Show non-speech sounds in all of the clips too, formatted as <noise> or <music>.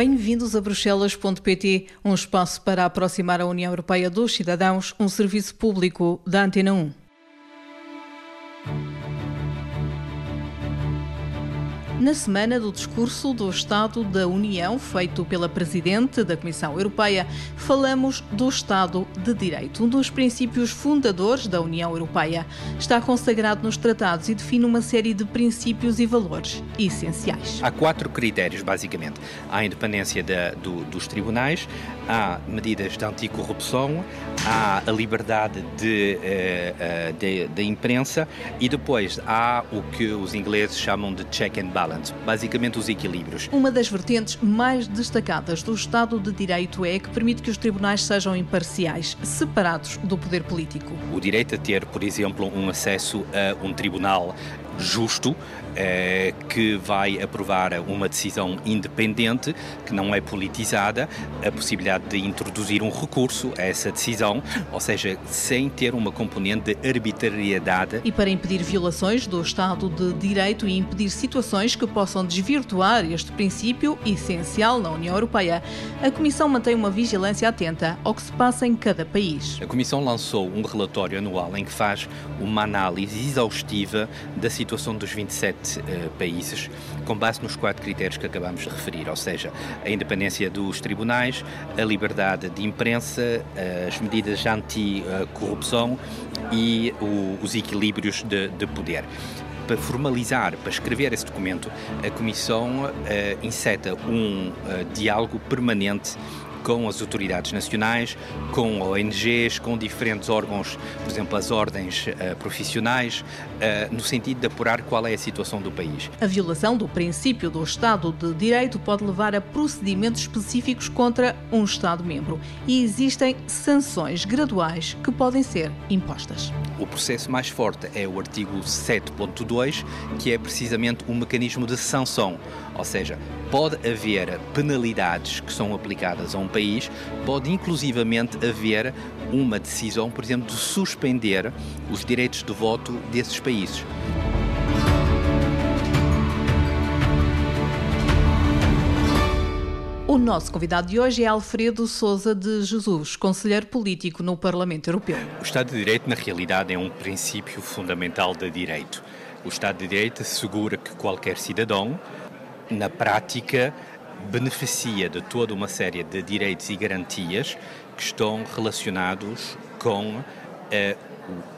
Bem-vindos a Bruxelas.pt, um espaço para aproximar a União Europeia dos cidadãos, um serviço público da Antena 1. Na semana do discurso do Estado da União, feito pela Presidente da Comissão Europeia, falamos do Estado de Direito, um dos princípios fundadores da União Europeia. Está consagrado nos tratados e define uma série de princípios e valores essenciais. Há quatro critérios, basicamente: há a independência da, do, dos tribunais, há medidas de anticorrupção, há a liberdade de, eh, eh, de, de imprensa e depois há o que os ingleses chamam de check and balance balance, basicamente os equilíbrios. Uma das vertentes mais destacadas do Estado de Direito é que permite que os tribunais sejam imparciais, separados do poder político. O direito a ter, por exemplo, um acesso a um tribunal justo, eh, que vai aprovar uma decisão independente, que não é politizada, a possibilidade de introduzir um recurso a essa decisão, ou seja, sem ter uma componente de arbitrariedade. E para impedir violações do Estado de Direito e impedir situações que possam desvirtuar este princípio essencial na União Europeia, a Comissão mantém uma vigilância atenta ao que se passa em cada país. A Comissão lançou um relatório anual em que faz uma análise exaustiva da situação dos 27 uh, países, com base nos quatro critérios que acabamos de referir, ou seja, a independência dos tribunais, a liberdade de imprensa, as medidas anti-corrupção e o, os equilíbrios de, de poder. Para formalizar, para escrever esse documento, a Comissão uh, inseta um uh, diálogo permanente com as autoridades nacionais, com ONGs, com diferentes órgãos, por exemplo, as ordens uh, profissionais, uh, no sentido de apurar qual é a situação do país. A violação do princípio do Estado de Direito pode levar a procedimentos específicos contra um Estado-membro e existem sanções graduais que podem ser impostas. O processo mais forte é o artigo 7.2, que é precisamente um mecanismo de sanção, ou seja, pode haver penalidades que são aplicadas a um país, pode inclusivamente haver uma decisão, por exemplo, de suspender os direitos de voto desses países. O nosso convidado de hoje é Alfredo Souza de Jesus, conselheiro político no Parlamento Europeu. O Estado de Direito, na realidade, é um princípio fundamental de direito. O Estado de Direito assegura que qualquer cidadão, na prática, beneficia de toda uma série de direitos e garantias que estão relacionados com eh,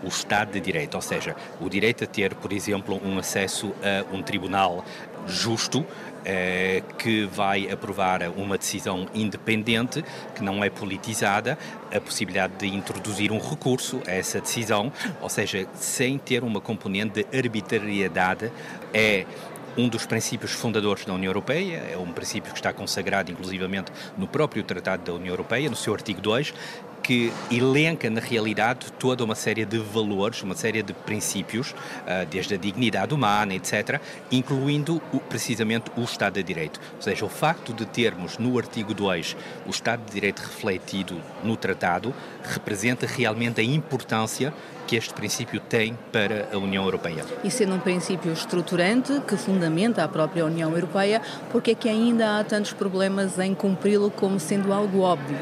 o, o, Estado de Direito, ou seja, o direito a ter, por exemplo, um acesso a um tribunal justo, eh, que vai aprovar uma decisão independente, que não é politizada, a possibilidade de introduzir um recurso a essa decisão, ou seja, sem ter uma componente de arbitrariedade, é um dos princípios fundadores da União Europeia, é um princípio que está consagrado inclusivamente no próprio Tratado da União Europeia, no seu artigo 2, que elenca na realidade toda uma série de valores, uma série de princípios, ah, desde a dignidade humana, etc., incluindo precisamente o Estado de Direito. Ou seja, o facto de termos no artigo 2 o Estado de Direito refletido no tratado representa realmente a importância que este princípio tem para a União Europeia. E sendo um princípio estruturante que fundamenta a própria União Europeia, por que é que ainda há tantos problemas em cumpri-lo como sendo algo óbvio?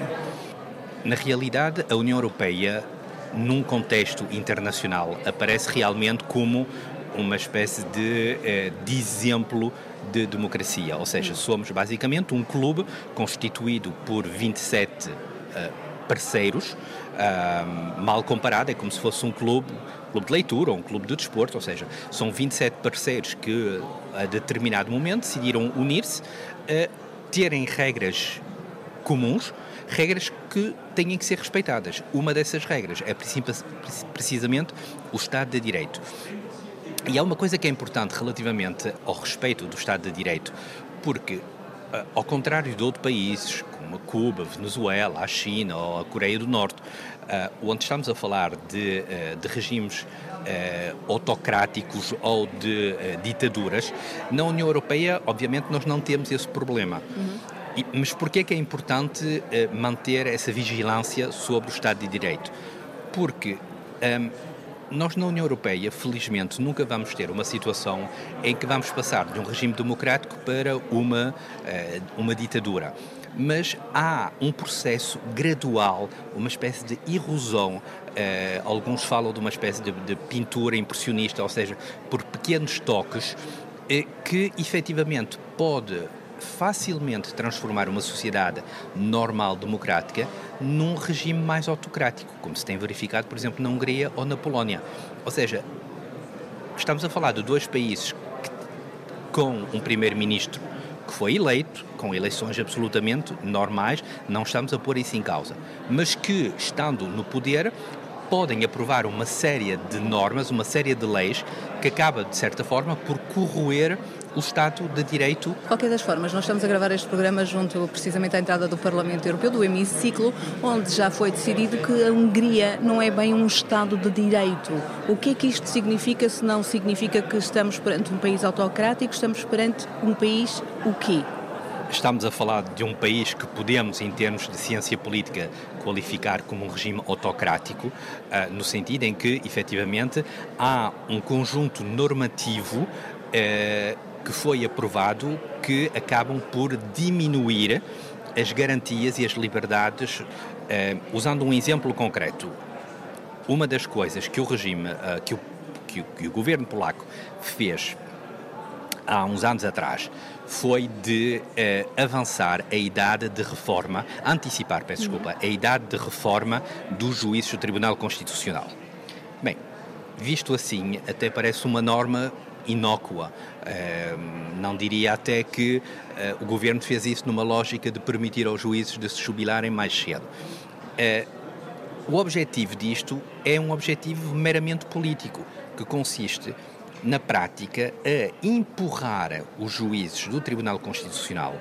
Na realidade, a União Europeia, num contexto internacional, aparece realmente como uma espécie de, eh, de exemplo de democracia, ou seja, somos basicamente um clube constituído por 27 uh, parceiros, uh, mal comparado, é como se fosse um clube, clube de leitura ou um clube de desporto, ou seja, são 27 parceiros que a determinado momento decidiram unir-se, terem regras comuns, regras que têm que ser respeitadas. Uma dessas regras é precisamente o Estado de Direito. E há uma coisa que é importante relativamente ao respeito do Estado de Direito, porque, eh, ao contrário de outros países, como a Cuba, a Venezuela, a China ou a Coreia do Norte, uh, onde estamos a falar de, uh, de regimes autocráticos ou de ditaduras, na União Europeia, obviamente, nós não temos esse problema. Uhum. Mas por que é importante uh, manter essa vigilância sobre o Estado de Direito? Porque um, nós na União Europeia, felizmente, nunca vamos ter uma situação em que vamos passar de um regime democrático para uma, uh, uma ditadura mas há um processo gradual, uma espécie de erosão. Uh, alguns falam de uma espécie de, de, pintura impressionista, ou seja, por pequenos toques, que efetivamente pode facilmente transformar uma sociedade normal, democrática, num regime mais autocrático, como se tem verificado, por exemplo, na Hungria ou na Polónia. Ou seja, estamos a falar de dois países que, com um primeiro-ministro que foi eleito, com eleições absolutamente normais, não estamos a pôr isso em causa, mas que, estando no poder, podem aprovar uma série de normas, uma série de leis que acaba, de certa forma, por corroer o Estado de Direito. De qualquer das formas, nós estamos a gravar este programa junto precisamente à entrada do Parlamento Europeu, do hemiciclo, onde já foi decidido que a Hungria não é bem um Estado de Direito. O que é que isto significa se não significa que estamos perante um país autocrático, estamos perante um país o quê? Estamos a falar de um país que podemos, em termos de ciência política, qualificar como um regime autocrático, ah, no sentido em que, efetivamente, há um conjunto normativo ah, que foi aprovado que acabam por diminuir as garantias e as liberdades. Ah, usando um exemplo concreto, uma das coisas que o regime, que o, que o, que o governo polaco fez há uns anos atrás foi de eh, avançar a idade de reforma, antecipar, peço desculpa, a idade de reforma dos juízes do Tribunal Constitucional. Bem, visto assim, até parece uma norma inócua. Eh, não diria até que eh, o governo fez isso numa lógica de permitir aos juízes de se jubilarem mais cedo. o objetivo disto é um objetivo meramente político, que consiste na prática, a empurrar os juízes do Tribunal Constitucional,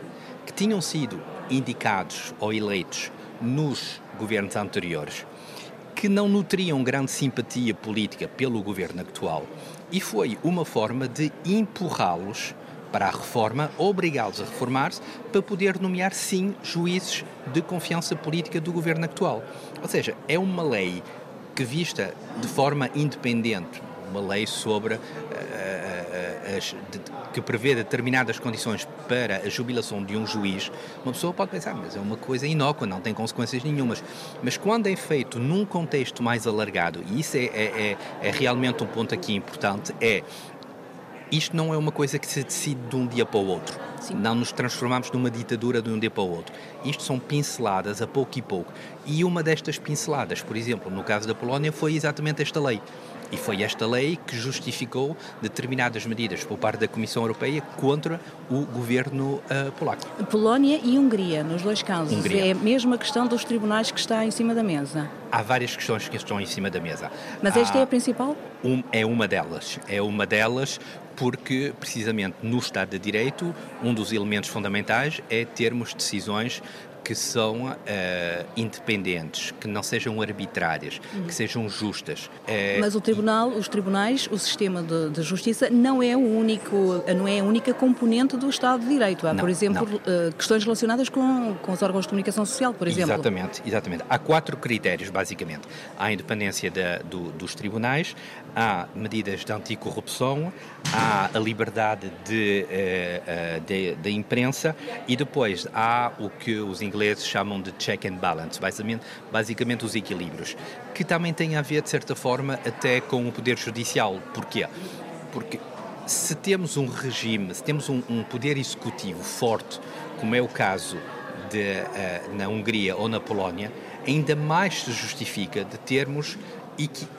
que tinham sido indicados ou eleitos nos governos anteriores, que não nutriam grande simpatia política pelo governo atual, e foi uma forma de empurrá-los para a reforma, obrigá-los a reformar-se para poder nomear, sim, juízes de confiança política do governo atual. Ou seja, é uma lei que, vista de forma independente, uma lei sobre uh, as, de, que prevê determinadas condições para a jubilação de um juiz, uma pessoa pode pensar, mas é uma coisa inócua, não tem consequências nenhumas. Mas quando é feito num contexto mais alargado, e isso é, é, é, é realmente um ponto aqui importante, é isto não é uma coisa que se decide de um dia para o outro. Sim. Não nos transformamos numa ditadura de um dia para o outro. Isto são pinceladas a pouco e pouco. E uma destas pinceladas, por exemplo, no caso da Polónia, foi exatamente esta lei. E foi esta lei que justificou determinadas medidas por parte da Comissão Europeia contra o governo uh, polaco. Polónia e Hungria, nos dois casos. Hungria. É a mesma questão dos tribunais que está em cima da mesa. Há várias questões que estão em cima da mesa. Mas esta Há, é a principal? Um, é uma delas. É uma delas porque, precisamente no Estado de Direito, um dos elementos fundamentais é termos decisões que são uh, independentes, que não sejam arbitrárias, uhum. que sejam justas. Uh, Mas o tribunal, os tribunais, o sistema de, de, justiça não é o único, não é a única componente do Estado de Direito. Há, não, por exemplo, uh, questões relacionadas com, com os órgãos de comunicação social, por exemplo. Exatamente, exatamente. Há quatro critérios, basicamente. Há a independência da, do, dos tribunais, há medidas de anticorrupção, há a liberdade de, de, de imprensa e depois há o que os ingleses chamam de check and balance, basicamente, basicamente os equilíbrios, que também têm a ver, de certa forma, até com o poder judicial. Porquê? Porque se temos um regime, se temos um, um poder executivo forte, como é o caso de, uh, na Hungria ou na Polónia, ainda mais se justifica de termos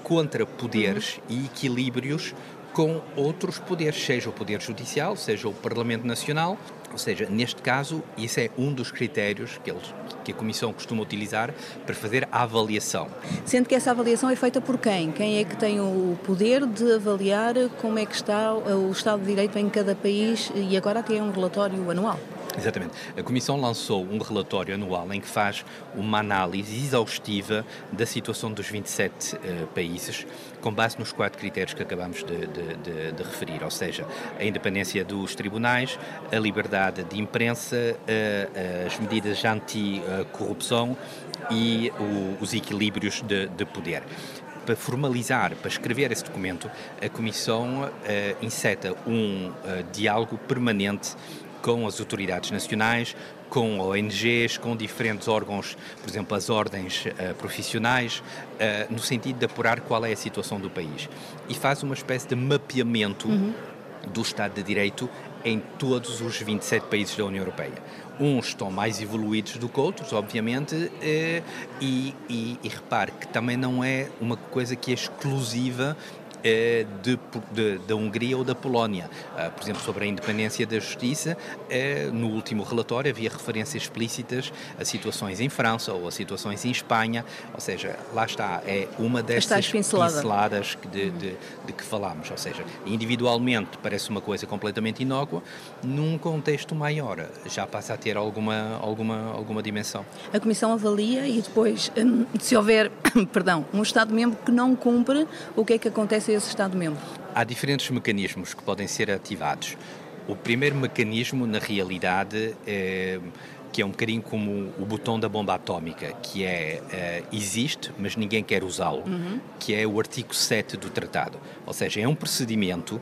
contrapoderes uhum. e equilíbrios com outros poderes, seja o Poder Judicial, seja o Parlamento Nacional ou seja, neste caso, isso é um dos critérios que, eles, que a Comissão costuma utilizar para fazer a avaliação. Sendo que essa avaliação é feita por quem? Quem é que tem o poder de avaliar como é que está o Estado de Direito em cada país e agora é um relatório anual? Exatamente. A Comissão lançou um relatório anual em que faz uma análise exaustiva da situação dos 27 uh, eh, países, com base nos quatro critérios que acabamos de, de, de, de, referir, ou seja, a independência dos tribunais, a liberdade de imprensa, uh, as medidas anti-corrupção e o, os equilíbrios de, poder. para formalizar, para escrever esse documento, a Comissão uh, inseta um uh, diálogo permanente com as autoridades nacionais, com ONGs, com diferentes órgãos, por exemplo, as ordens uh, profissionais, uh, no sentido de apurar qual é a situação do país. E faz uma espécie de mapeamento uhum. do Estado de Direito em todos os 27 países da União Europeia. Uns estão mais evoluídos do que outros, obviamente, eh, e, e, e repare que também não é uma coisa que é exclusiva da Hungria ou da Polónia. Ah, por exemplo, sobre a independência da justiça, eh, no último relatório havia referências explícitas a situações em França ou a situações em Espanha, ou seja, lá está, é uma dessas pinceladas de, de, de que falamos, ou seja, individualmente parece uma coisa completamente inócua, num contexto maior. Já passa a ter alguma, alguma, alguma dimensão. A Comissão avalia e depois, hum, se houver, <coughs> perdão, um Estado-membro que não cumpre, o que é que acontece esse Estado-membro? Há diferentes mecanismos que podem ser ativados. O primeiro mecanismo, na realidade, é, que é um bocadinho como o botão da bomba atómica, que é, é existe, mas ninguém quer usá-lo, uhum. que é o artigo 7 do tratado. Ou seja, é um procedimento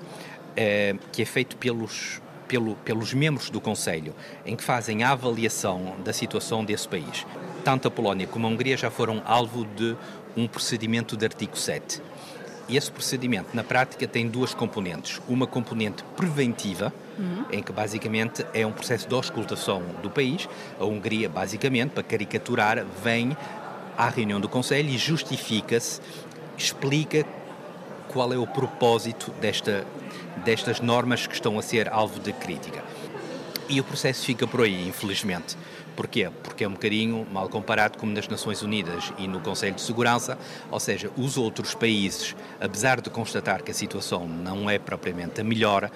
é, que é feito pelos, pelo, pelos membros do Conselho, em que fazem a avaliação da situação desse país. Tanto a Polónia como a Hungria já foram alvo de um procedimento de artigo 7. Esse procedimento, na prática, tem duas componentes. Uma componente preventiva, uhum. em que basicamente é um processo de auscultação do país. A Hungria, basicamente, para caricaturar, vem à reunião do Conselho e justifica-se, explica qual é o propósito desta, destas normas que estão a ser alvo de crítica. E o processo fica por aí, infelizmente. Porquê? Porque é um bocadinho mal comparado como nas Nações Unidas e no Conselho de Segurança, ou seja, os outros países, apesar de constatar que a situação não é propriamente a melhor,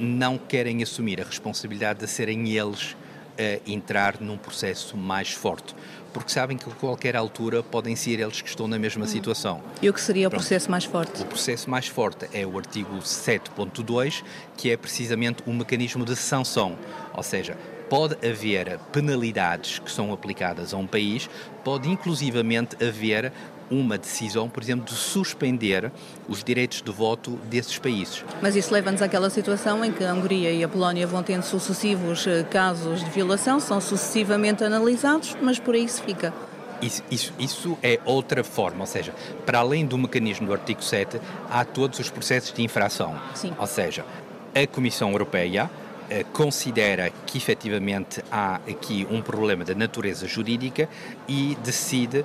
não querem assumir a responsabilidade de serem eles a entrar num processo mais forte, porque sabem que a qualquer altura podem ser eles que estão na mesma hum. situação. E o que seria Pronto. o processo mais forte? O processo mais forte é o artigo 7.2, que é precisamente um mecanismo de sanção, ou seja, pode haver penalidades que são aplicadas a um país, pode inclusivamente haver uma decisão, por exemplo, de suspender os direitos de voto desses países. Mas isso leva-nos àquela situação em que a Hungria e a Polónia vão tendo sucessivos eh, casos de violação, são sucessivamente analisados, mas por aí se fica. Isso, isso, isso, é outra forma, ou seja, para além do mecanismo do artigo 7, há todos os processos de infração. Sim. Ou seja, a Comissão Europeia considera que efetivamente há aqui um problema de natureza jurídica e decide eh,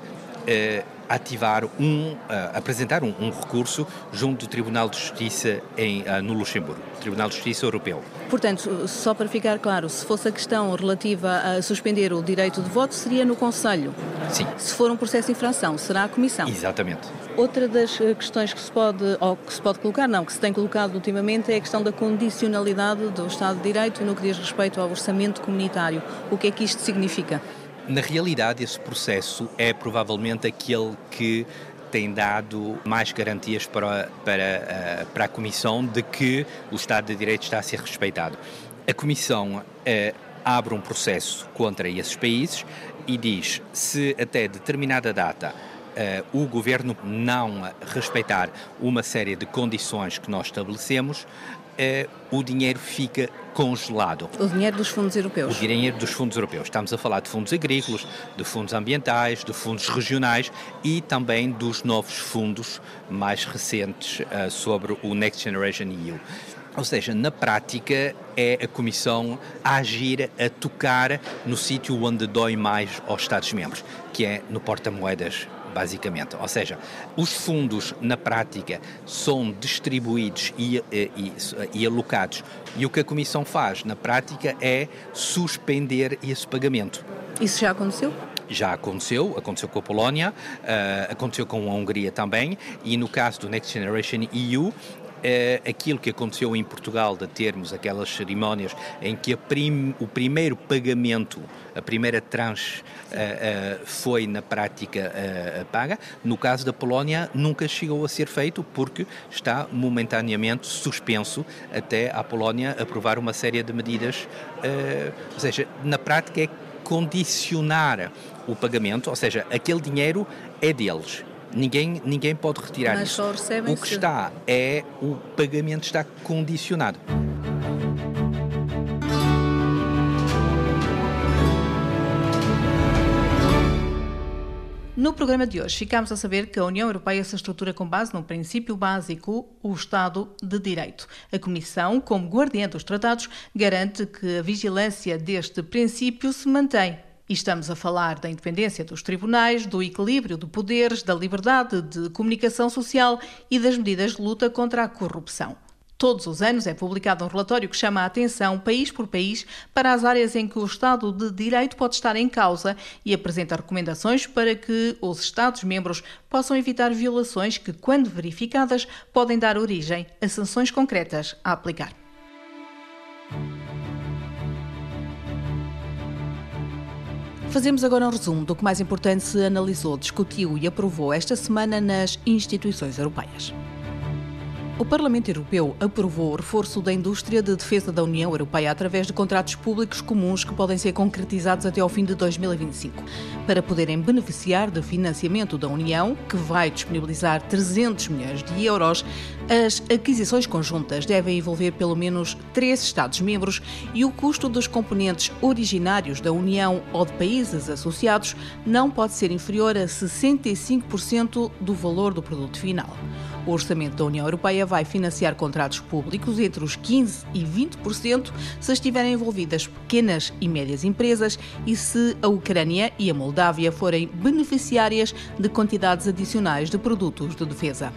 ativar um, uh, apresentar um, um, recurso junto do Tribunal de Justiça em, uh, no Luxemburgo, Tribunal de Justiça Europeu. Portanto, só para ficar claro, se fosse a questão relativa a suspender o direito de voto, seria no Conselho. Sim. Se for um processo de infração, será a Comissão. Exatamente. Outra das eh, questões que se pode, ou que se pode colocar, não, que se tem colocado ultimamente, é a questão da condicionalidade do Estado de Direito no que diz respeito ao orçamento comunitário. O que é que isto significa? Na realidade, esse processo é provavelmente aquele que tem dado mais garantias para, para, eh, para a Comissão de que o Estado de Direito está a ser respeitado. A Comissão eh, abre um processo contra esses países e diz se até determinada data Uh, o governo não respeitar uma série de condições que nós estabelecemos, uh, o dinheiro fica congelado. O dinheiro dos fundos europeus. O dinheiro dos fundos europeus. Estamos a falar de fundos agrícolas, de fundos ambientais, de fundos regionais e também dos novos fundos mais recentes uh, sobre o Next Generation EU. Ou seja, na prática é a Comissão a agir, a tocar no sítio onde dói mais aos Estados-membros, que é no porta-moedas basicamente. Ou seja, os fundos, na prática, são distribuídos e, e, e, alocados. E o que a Comissão faz, na prática, é suspender esse pagamento. Isso já aconteceu? já aconteceu, aconteceu com a Polónia, uh, aconteceu com a Hungria também, e no caso do Next Generation EU, é aquilo que aconteceu em Portugal, de termos aquelas cerimónias em que prim, o primeiro pagamento, a primeira tranche, uh, uh, foi na prática uh, paga. No caso da Polónia, nunca chegou a ser feito porque está momentaneamente suspenso até a Polónia aprovar uma série de medidas. ou seja, na prática é condicionar o pagamento, ou seja, aquele dinheiro é deles Ninguém, ninguém pode retirar Mas isso. O que está é o pagamento está condicionado. No programa de hoje, ficamos a saber que a União Europeia se estrutura com base num princípio básico, o Estado de Direito. A Comissão, como guardiã dos tratados, garante que a vigilância deste princípio se mantém. E estamos a falar da independência dos tribunais, do equilíbrio de poderes, da liberdade de comunicação social e das medidas de luta contra a corrupção. Todos os anos é publicado um relatório que chama a atenção, país por país, para as áreas em que o Estado de Direito pode estar em causa e apresenta recomendações para que os Estados-membros possam evitar violações que, quando verificadas, podem dar origem a sanções concretas a aplicar. Fazemos agora um resumo do que mais importante se analisou, discutiu e aprovou esta semana nas instituições europeias. O Parlamento Europeu aprovou o reforço da indústria de defesa da União Europeia através de contratos públicos comuns que podem ser concretizados até ao fim de 2025. Para poderem beneficiar de financiamento da União, que vai disponibilizar 300 milhões de euros, as aquisições conjuntas devem envolver pelo menos três Estados-membros e o custo dos componentes originários da União ou de países associados não pode ser inferior a 65% do valor do produto final. O orçamento da União Europeia vai financiar contratos públicos entre os 15% e 20% se estiverem envolvidas pequenas e médias empresas e se a Ucrânia e a Moldávia forem beneficiárias de quantidades adicionais de produtos de defesa.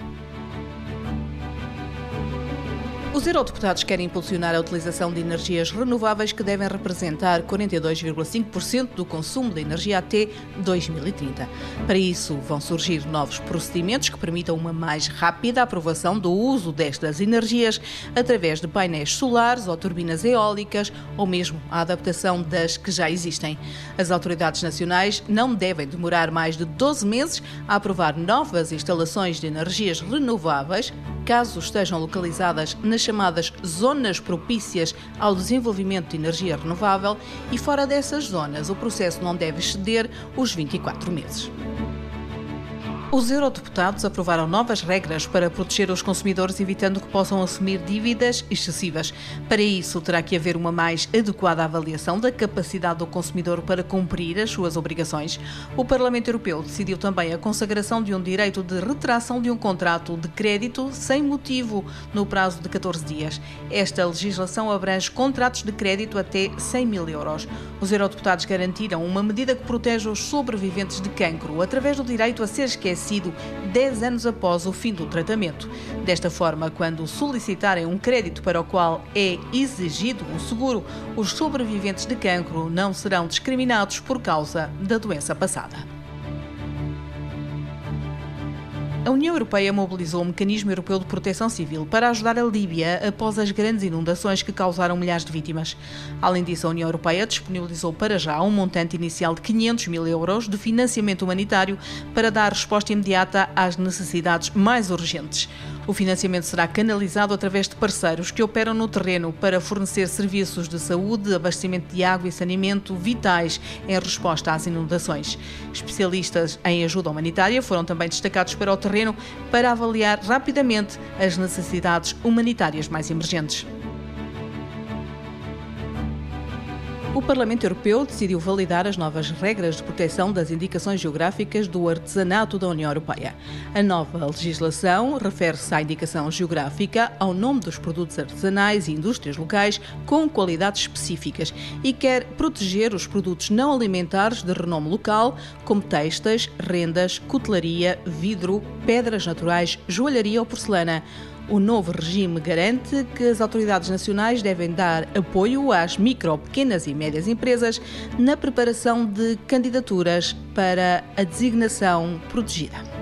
Os eurodeputados querem impulsionar a utilização de energias renováveis que devem representar 42,5% do consumo de energia até 2030. Para isso, vão surgir novos procedimentos que permitam uma mais rápida aprovação do uso destas energias através de painéis solares ou turbinas eólicas ou mesmo a adaptação das que já existem. As autoridades nacionais não devem demorar mais de 12 meses a aprovar novas instalações de energias renováveis, caso estejam localizadas nas chamadas zonas propícias ao desenvolvimento de energia renovável e fora dessas zonas o processo não deve exceder os 24 meses. Os eurodeputados aprovaram novas regras para proteger os consumidores, evitando que possam assumir dívidas excessivas. Para isso, terá que haver uma mais adequada avaliação da capacidade do consumidor para cumprir as suas obrigações. O Parlamento Europeu decidiu também a consagração de um direito de retração de um contrato de crédito sem motivo no prazo de 14 dias. Esta legislação abrange contratos de crédito até 100 mil euros. Os eurodeputados garantiram uma medida que protege os sobreviventes de cancro através do direito a ser esquecido 10 anos após o fim do tratamento. Desta forma, quando solicitarem um crédito para o qual é exigido um seguro, os sobreviventes de cancro não serão discriminados por causa da doença passada. A União Europeia mobilizou o Mecanismo Europeu de Proteção Civil para ajudar a Líbia após as grandes inundações que causaram milhares de vítimas. Além disso, a União Europeia disponibilizou para já um montante inicial de 500 mil euros de financiamento humanitário para dar resposta imediata às necessidades mais urgentes. O financiamento será canalizado através de parceiros que operam no terreno para fornecer serviços de saúde, abastecimento de água e saneamento vitais em resposta às inundações. Especialistas em ajuda humanitária foram também destacados para o terreno para avaliar rapidamente as necessidades humanitárias mais emergentes. O Parlamento Europeu decidiu validar as novas regras de proteção das indicações geográficas do artesanato da União Europeia. A nova legislação refere-se à indicação geográfica ao nome dos produtos artesanais e indústrias locais com qualidades específicas e quer proteger os produtos não alimentares de renome local, como textas, rendas, cutelaria, vidro, pedras naturais, joalharia ou porcelana. O novo regime garante que as autoridades nacionais devem dar apoio às micro, pequenas e médias empresas na preparação de candidaturas para a designação protegida.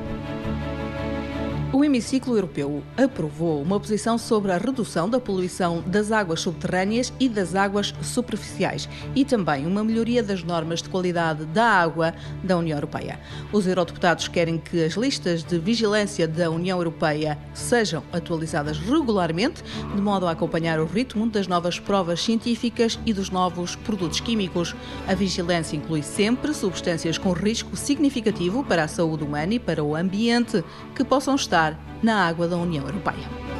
O hemiciclo europeu aprovou uma posição sobre a redução da poluição das águas subterrâneas e das águas superficiais e também uma melhoria das normas de qualidade da água da União Europeia. Os eurodeputados querem que as listas de vigilância da União Europeia sejam atualizadas regularmente, de modo a acompanhar o ritmo das novas provas científicas e dos novos produtos químicos. A vigilância inclui sempre substâncias com risco significativo para a saúde humana e para o ambiente que possam estar na água da União Europeia.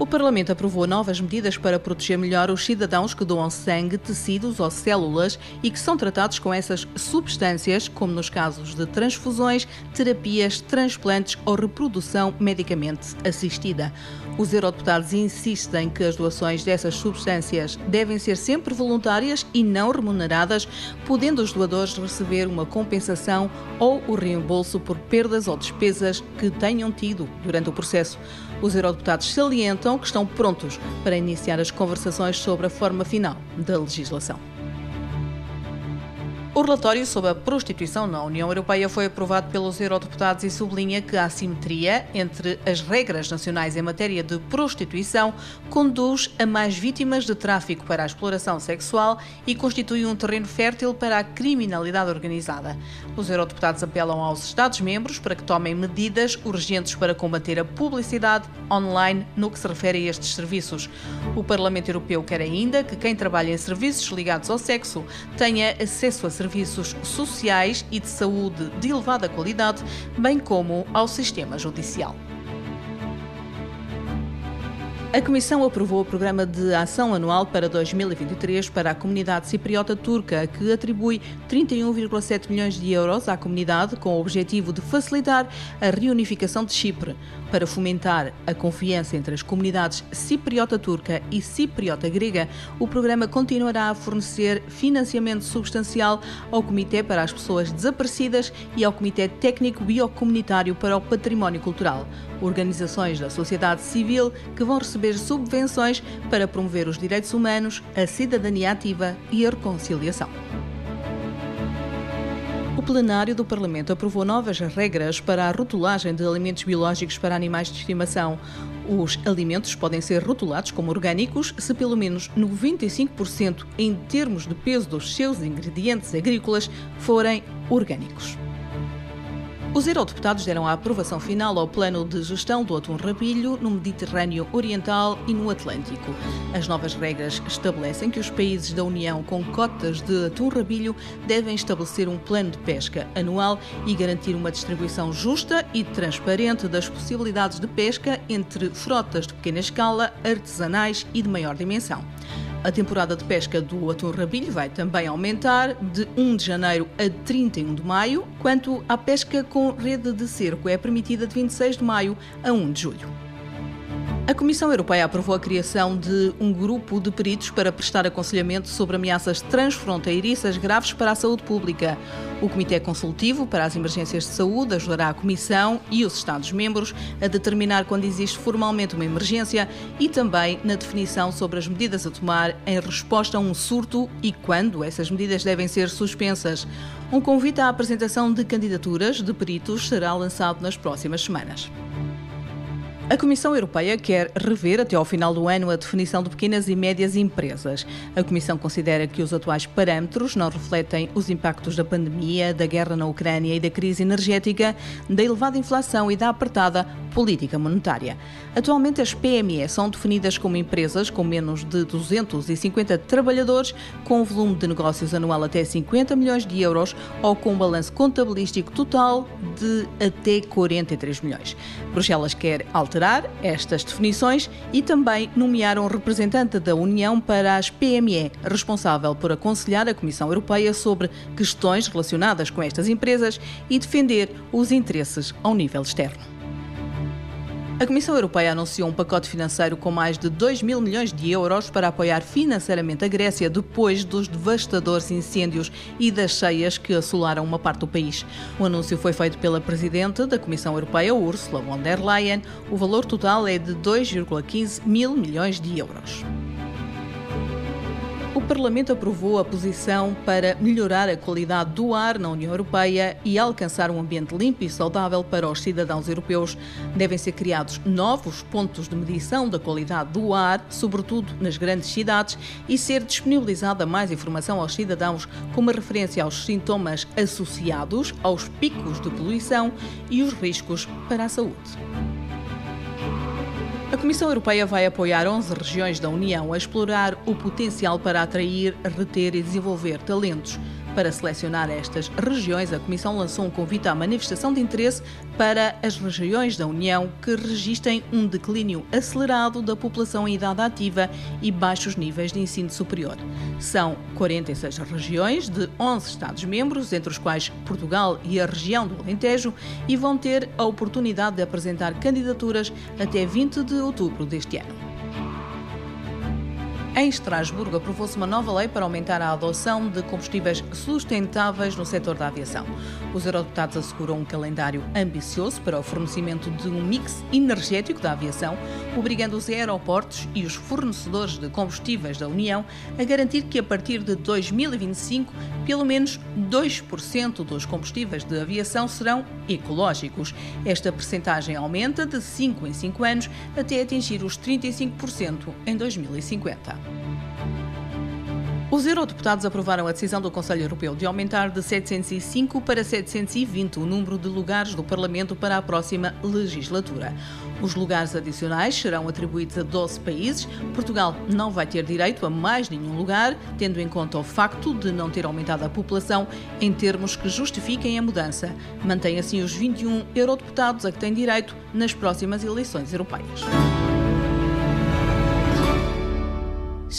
O Parlamento aprovou novas medidas para proteger melhor os cidadãos que doam sangue, tecidos ou células e que são tratados com essas substâncias, como nos casos de transfusões, terapias, transplantes ou reprodução medicamente assistida. Os eurodeputados insistem que as doações dessas substâncias devem ser sempre voluntárias e não remuneradas, podendo os doadores receber uma compensação ou o reembolso por perdas ou despesas que tenham tido durante o processo. Os eurodeputados salientam que estão prontos para iniciar as conversações sobre a forma final da legislação. O relatório sobre a prostituição na União Europeia foi aprovado pelos eurodeputados e sublinha que a assimetria entre as regras nacionais em matéria de prostituição conduz a mais vítimas de tráfico para a exploração sexual e constitui um terreno fértil para a criminalidade organizada. Os eurodeputados apelam aos Estados-membros para que tomem medidas urgentes para combater a publicidade online no que se refere a estes serviços. O Parlamento Europeu quer ainda que quem trabalha em serviços ligados ao sexo tenha acesso a serviços sociais e de saúde de elevada qualidade, bem como ao sistema judicial. A Comissão aprovou o Programa de Ação Anual para 2023 para a comunidade cipriota turca, que atribui 31,7 milhões de euros à comunidade com o objetivo de facilitar a reunificação de Chipre. Para fomentar a confiança entre as comunidades cipriota turca e cipriota grega, o programa continuará a fornecer financiamento substancial ao Comitê para as Pessoas Desaparecidas e ao Comitê Técnico Biocomunitário para o Património Cultural, organizações da sociedade civil que vão receber subvenções para promover os direitos humanos, a cidadania ativa e a reconciliação. O plenário do Parlamento aprovou novas regras para a rotulagem de alimentos biológicos para animais de estimação. Os alimentos podem ser rotulados como orgânicos se pelo menos 95% em termos de peso dos seus ingredientes agrícolas forem orgânicos. Os eurodeputados deram a aprovação final ao plano de gestão do atum rabilho no Mediterrâneo Oriental e no Atlântico. As novas regras estabelecem que os países da União com cotas de atum rabilho devem estabelecer um plano de pesca anual e garantir uma distribuição justa e transparente das possibilidades de pesca entre frotas de pequena escala, artesanais e de maior dimensão. A temporada de pesca do atum rabilho vai também aumentar de 1 de janeiro a 31 de maio, quanto à pesca com rede de cerco é permitida de 26 de maio a 1 de julho. A Comissão Europeia aprovou a criação de um grupo de peritos para prestar aconselhamento sobre ameaças transfronteiriças graves para a saúde pública. O Comitê Consultivo para as Emergências de Saúde ajudará a Comissão e os Estados-membros a determinar quando existe formalmente uma emergência e também na definição sobre as medidas a tomar em resposta a um surto e quando essas medidas devem ser suspensas. Um convite à apresentação de candidaturas de peritos será lançado nas próximas semanas. A Comissão Europeia quer rever até ao final do ano a definição de pequenas e médias empresas. A Comissão considera que os atuais parâmetros não refletem os impactos da pandemia, da guerra na Ucrânia e da crise energética, da elevada inflação e da apertada política monetária. Atualmente, as PME são definidas como empresas com menos de 250 trabalhadores, com um volume de negócios anual até 50 milhões de euros ou com um balanço contabilístico total de até 43 milhões. Bruxelas quer alterar alterar estas definições e também nomear um representante da União para as PME, responsável por aconselhar a Comissão Europeia sobre questões relacionadas com estas empresas e defender os interesses ao nível externo. A Comissão Europeia anunciou um pacote financeiro com mais de 2 mil milhões de euros para apoiar financeiramente a Grécia depois dos devastadores incêndios e das cheias que assolaram uma parte do país. O anúncio foi feito pela Presidente da Comissão Europeia, Ursula von der Leyen. O valor total é de 2,15 mil milhões de euros. O Parlamento aprovou a posição para melhorar a qualidade do ar na União Europeia e alcançar um ambiente limpo e saudável para os cidadãos europeus. Devem ser criados novos pontos de medição da qualidade do ar, sobretudo nas grandes cidades, e ser disponibilizada mais informação aos cidadãos com uma referência aos sintomas associados aos picos de poluição e os riscos para a saúde. A Comissão Europeia vai apoiar 11 regiões da União a explorar o potencial para atrair, reter e desenvolver talentos. Para selecionar estas regiões, a Comissão lançou um convite à manifestação de interesse para as regiões da União que registrem um declínio acelerado da população em idade ativa e baixos níveis de ensino superior. São 46 regiões de 11 Estados-membros, entre os quais Portugal e a região do Alentejo, e vão ter a oportunidade de apresentar candidaturas até 20 de outubro deste ano. Em Estrasburgo, aprovou-se uma nova lei para aumentar a adoção de combustíveis sustentáveis no setor da aviação. Os eurodeputados asseguram um calendário ambicioso para o fornecimento de um mix energético da aviação, obrigando os aeroportos e os fornecedores de combustíveis da União a garantir que, a partir de 2025, pelo menos 2% dos combustíveis de aviação serão ecológicos. Esta percentagem aumenta de 5 em 5 anos até atingir os 35% em 2050. Os eurodeputados aprovaram a decisão do Conselho Europeu de aumentar de 705 para 720 o número de lugares do Parlamento para a próxima legislatura. Os lugares adicionais serão atribuídos a 12 países. Portugal não vai ter direito a mais nenhum lugar, tendo em conta o facto de não ter aumentado a população em termos que justifiquem a mudança. Mantém assim os 21 eurodeputados a que têm direito nas próximas eleições europeias.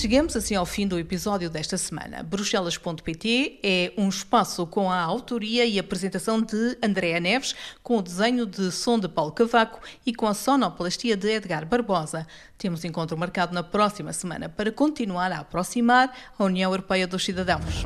Chegamos assim ao fim do episódio desta semana. Bruxelas.pt é um espaço com a autoria e apresentação de Andréa Neves, com o desenho de som de Paulo Cavaco e com a sonoplastia de Edgar Barbosa. Temos encontro marcado na próxima semana para continuar a aproximar a União Europeia dos cidadãos.